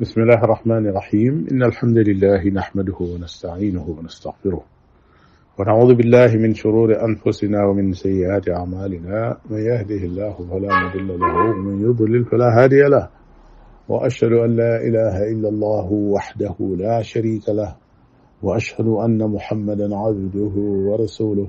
بسم الله الرحمن الرحيم إن الحمد لله نحمده ونستعينه ونستغفره ونعوذ بالله من شرور أنفسنا ومن سيئات أعمالنا من يهده الله فلا مضل له ومن يضلل فلا هادي له وأشهد أن لا إله إلا الله وحده لا شريك له وأشهد أن محمدا عبده ورسوله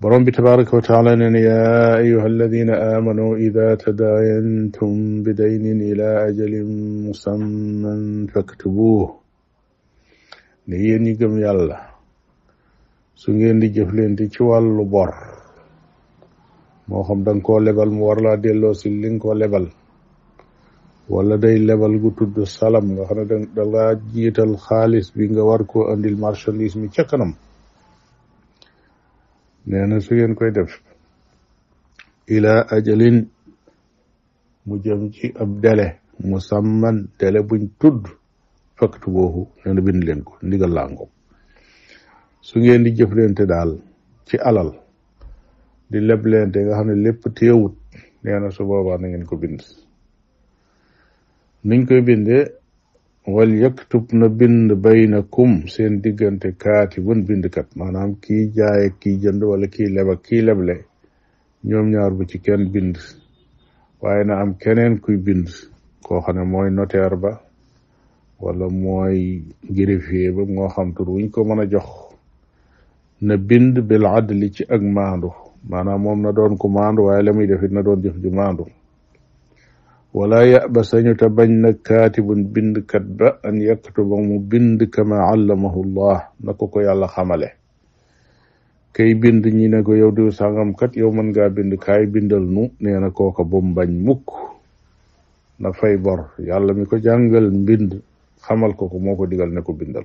borom bi tabaraka wa taala nee na yaa ayuha alladina aamanu ida tadaayantum bi daynin ila ajalin musamman faktubuuh ne yéen ñi gëm yàlla su ngeen di jëflante ci wàllu bor moo xam da nga koo lebal mu war laa delloo si li nga ko lebal wala day lebal gu tudd salam nga xam ne da nga jiital xaalis bi nga war koo andil marchandise mi ca kanam nee na su ngeen koy def ila ajalin mu jëm ci ab dele musamman dele buñ tudd faktu boobu nee na bind leen ko ndigal laa ngoog su ngeen di jëflante daal ci alal di leblente nga xam ne lépp teewut nee na su boobaa na ngeen ko bind niñ koy bindee wal yaktub na bind baynakum seen diggante kaatibun bindkat maanaam kii jaay ak kii jënd wala kii leb ak kii leble ñoom ñaar bu ci kenn bind waaye na am keneen kuy bind koo xam ne mooy notaire ba wala mooy greffier ba moo xam tur wuñ ko mën a jox na bind bil adli ci ak maandu maanaam moom na doon ku maandu waaye la muy def it na doon jëf ju maandu wala yaba sañu ta bañ na kaatibun bindkat ba an yaktuba mu bind kama allamahu llah na ko ko yàlla xamale kay bind ñi ne ko yow diw sàngam kat yow mën ngaa bind kaay bindal nu nee na kooka bu mu bañ mukk na fay bor yàlla mi ko jàngal mbind xamal ko ko moo ko digal ne ko bindal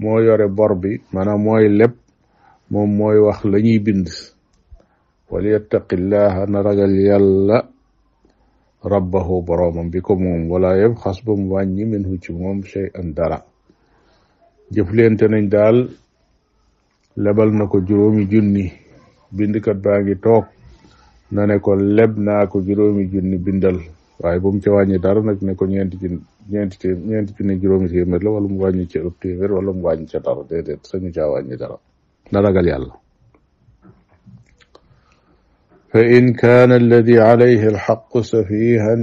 moo yore bor bi maanaam mooy lépp moom mooy wax la ñuy bind wal yattaqillaha na ragal yàlla rabbahu boroomam bi ko moom wala yëpp xas ba mu wàññi minhu ci moom shay an dara jëflente nañ daal lebal na ko juróomi junni bindkat baa ngi toog na ne ko leb naa ko juróomi junni bindal waaye bu mu ca wàññi dara nag ne ko ñeenti junni ñeenti té ñeenti junni juróomi téeméer la wala mu wàññi ca ëpp téeméer wala mu wàññi ca dara déedéet sañu caa wàññi dara na ragal yàlla fa in kaana alladi alayhi alxaqu safihan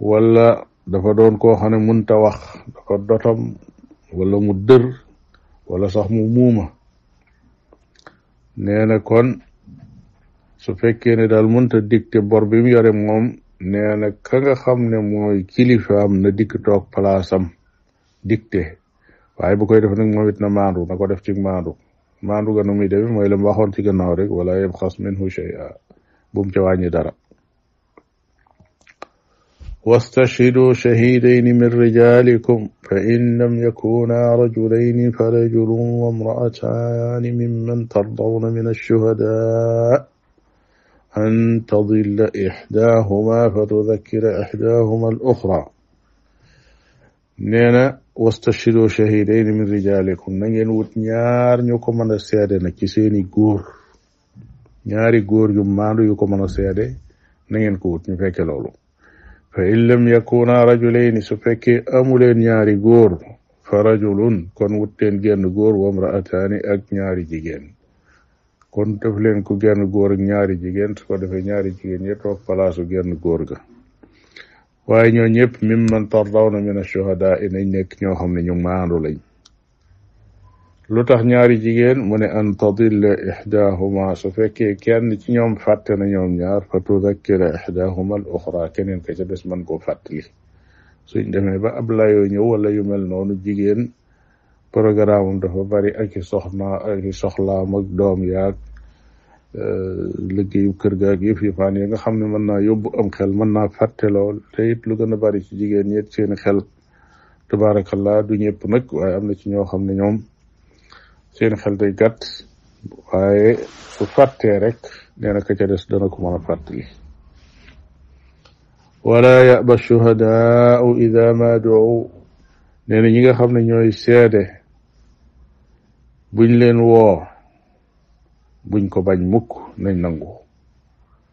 wala dafa doon koo xam ne mënta wax dafa dotam wala mu dër wala sax mu muuma nee na kon su fekkee ne daal mënta dikte bor bi mu yore moom nee na ka nga xam ne mooy kilifaam na dikk toog palaasam dikte waaye bu koy def nag moom it na maandu na ko def ci maandu maandu ga nu muy demee mooy la mu waxoon ci gannaaw rek wala yabxas minhu shay'a bu mu ca wàññi dara واستشهدوا شهيدين من رجالكم فإن لم يكونا رجلين فرجل وامرأتان ممن ترضون من الشهداء أن تضل إحداهما فتذكر إحداهما الأخرى نينا واستشهدوا شهيدين من رجالكم نجن وتنيار نيكم من السيادة نكسيني قور ñaari góor yu maandu yu ko mën a seede na ngeen ko wut ñu fekke loolu fa in lam yakuna rajulayni su fekkee amuleen ñaari góor fa rajulun kon wut leen genn góor wa mraataani ak ñaari jigéen kon def leen ko genn góor ak ñaari jigéen su ko defee ñaari jigéen ñi toog palaasu genn góor ga waaye ñoo ñëpp mimman tardawna min ash-shuhadaa nañ nekk ñoo xam ne ñu maandu lañ lu tax ñaari jigéen mu ne an tadilla ixdaahuma su fekkee kenn ci ñoom fàtte na ñoom ñaar fa tudakkira ixdaahuma al oxra keneen ka ca des man koo fàttali suñ demee ba ab layoo ñëw wala yu mel noonu jigéen programme am dafa bari ak i soxna ak i soxlaam ak doom yaag euh, liggéeyu kër gaag yëf yi faan yi nga xam ne mën naa yóbbu am xel mën naa fàtte lool te it lu gën a bari ci jigéen ñi it seen xel tabaarakallaa du ñëpp nag waaye am na ci ñoo xam ne ñoom seen xel day gàtt waaye su fàttee rek nee na ka ca des dana ko mën a fàttali wala yaba shuhadaau ida ma duu nee na ñi nga xam ne ñooy seede buñ leen woo buñ ko bañ mukk nañ nangu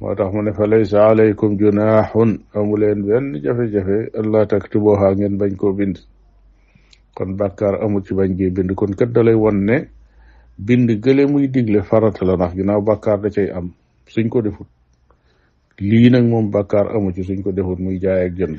moo tax mu ne fa laysa alaykum junaaxun amu leen benn jafe-jafe allah taktubuha ngeen bañ koo bind kon bàkkaar amu ci bañ gi bind kon kat dalay won ne bind gële muy digle farata la ndax ginnaaw bàkkaar da cay am suñ ko defut lii nag moom bàkkaar amu ci suñ ko defut muy jaay ak jënd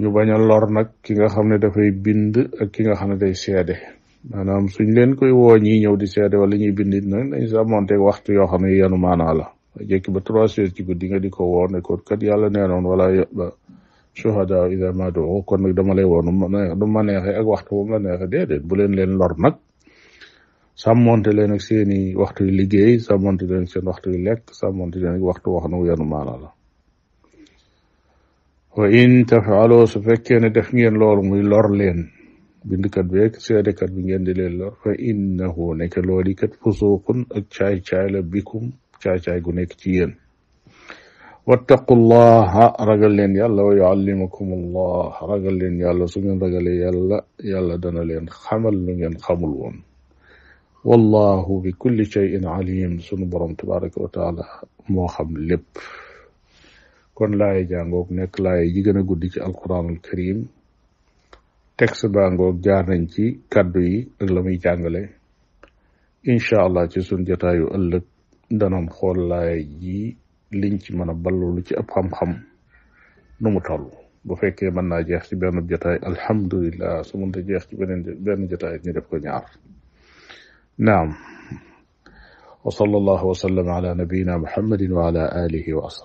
ñu bañ a lor nag ki nga xam ne dafay bind ak ki nga xam ne day seede maanaam suñ leen koy woo ñi ñëw di seede wala ñuy bind it nag nañ sàmmonte waxtu yoo xam ne yenu maanaa la jekki ba trois heures ci guddi nga di ko woo ne ko kat yàlla nee noon wala ba shuhada ida ma doo kon nag dama lay woo nu ma neex nu ma neexee ak waxtu bu ma neexee déedéet bu leen leen lor nag sàmmonte leen ak seeni waxtu yu liggéey sàmmonte leen ak seen waxtu yu lekk sàmmonte leen ak waxtu wax na yenu maanaa la wa in tafaaloo su fekkee ne def ngeen loolu muy lor leen bindkat bi ak seedekat bi ngeen di leen lor fa innahu nekk loolu kat fusuuqun ak caay-caay la bikum caay-caay gu nekk ci yéen wattaqullaha ragal leen yàlla wa yuallimukum allah ragal leen yàlla su ngeen ragalee yàlla yàlla dana leen xamal lu ngeen xamul woon wallahu bi kulli shay'in alim sunu borom tabaraka wa taala moo xam lépp kon laay jàngoog nekk laay ji gën a guddi ci alquranul karim texte baa ngoog jaar nañ ci kàddu yi ak la muy jàngale incha allah ci sun jotaayu ëllëg danoon xool laay ji liñ ci mën a ballu lu ci ëpp xam-xam nu mu toll bu fekkee mën naa jeex ci benn jotaay alhamdulilah su mënta jeex ci beneen benn jotaay ñu def ko ñaar naam wa sallallahu wa sallam ala nabiyina muhammadin wa ala alihi wa ashabihi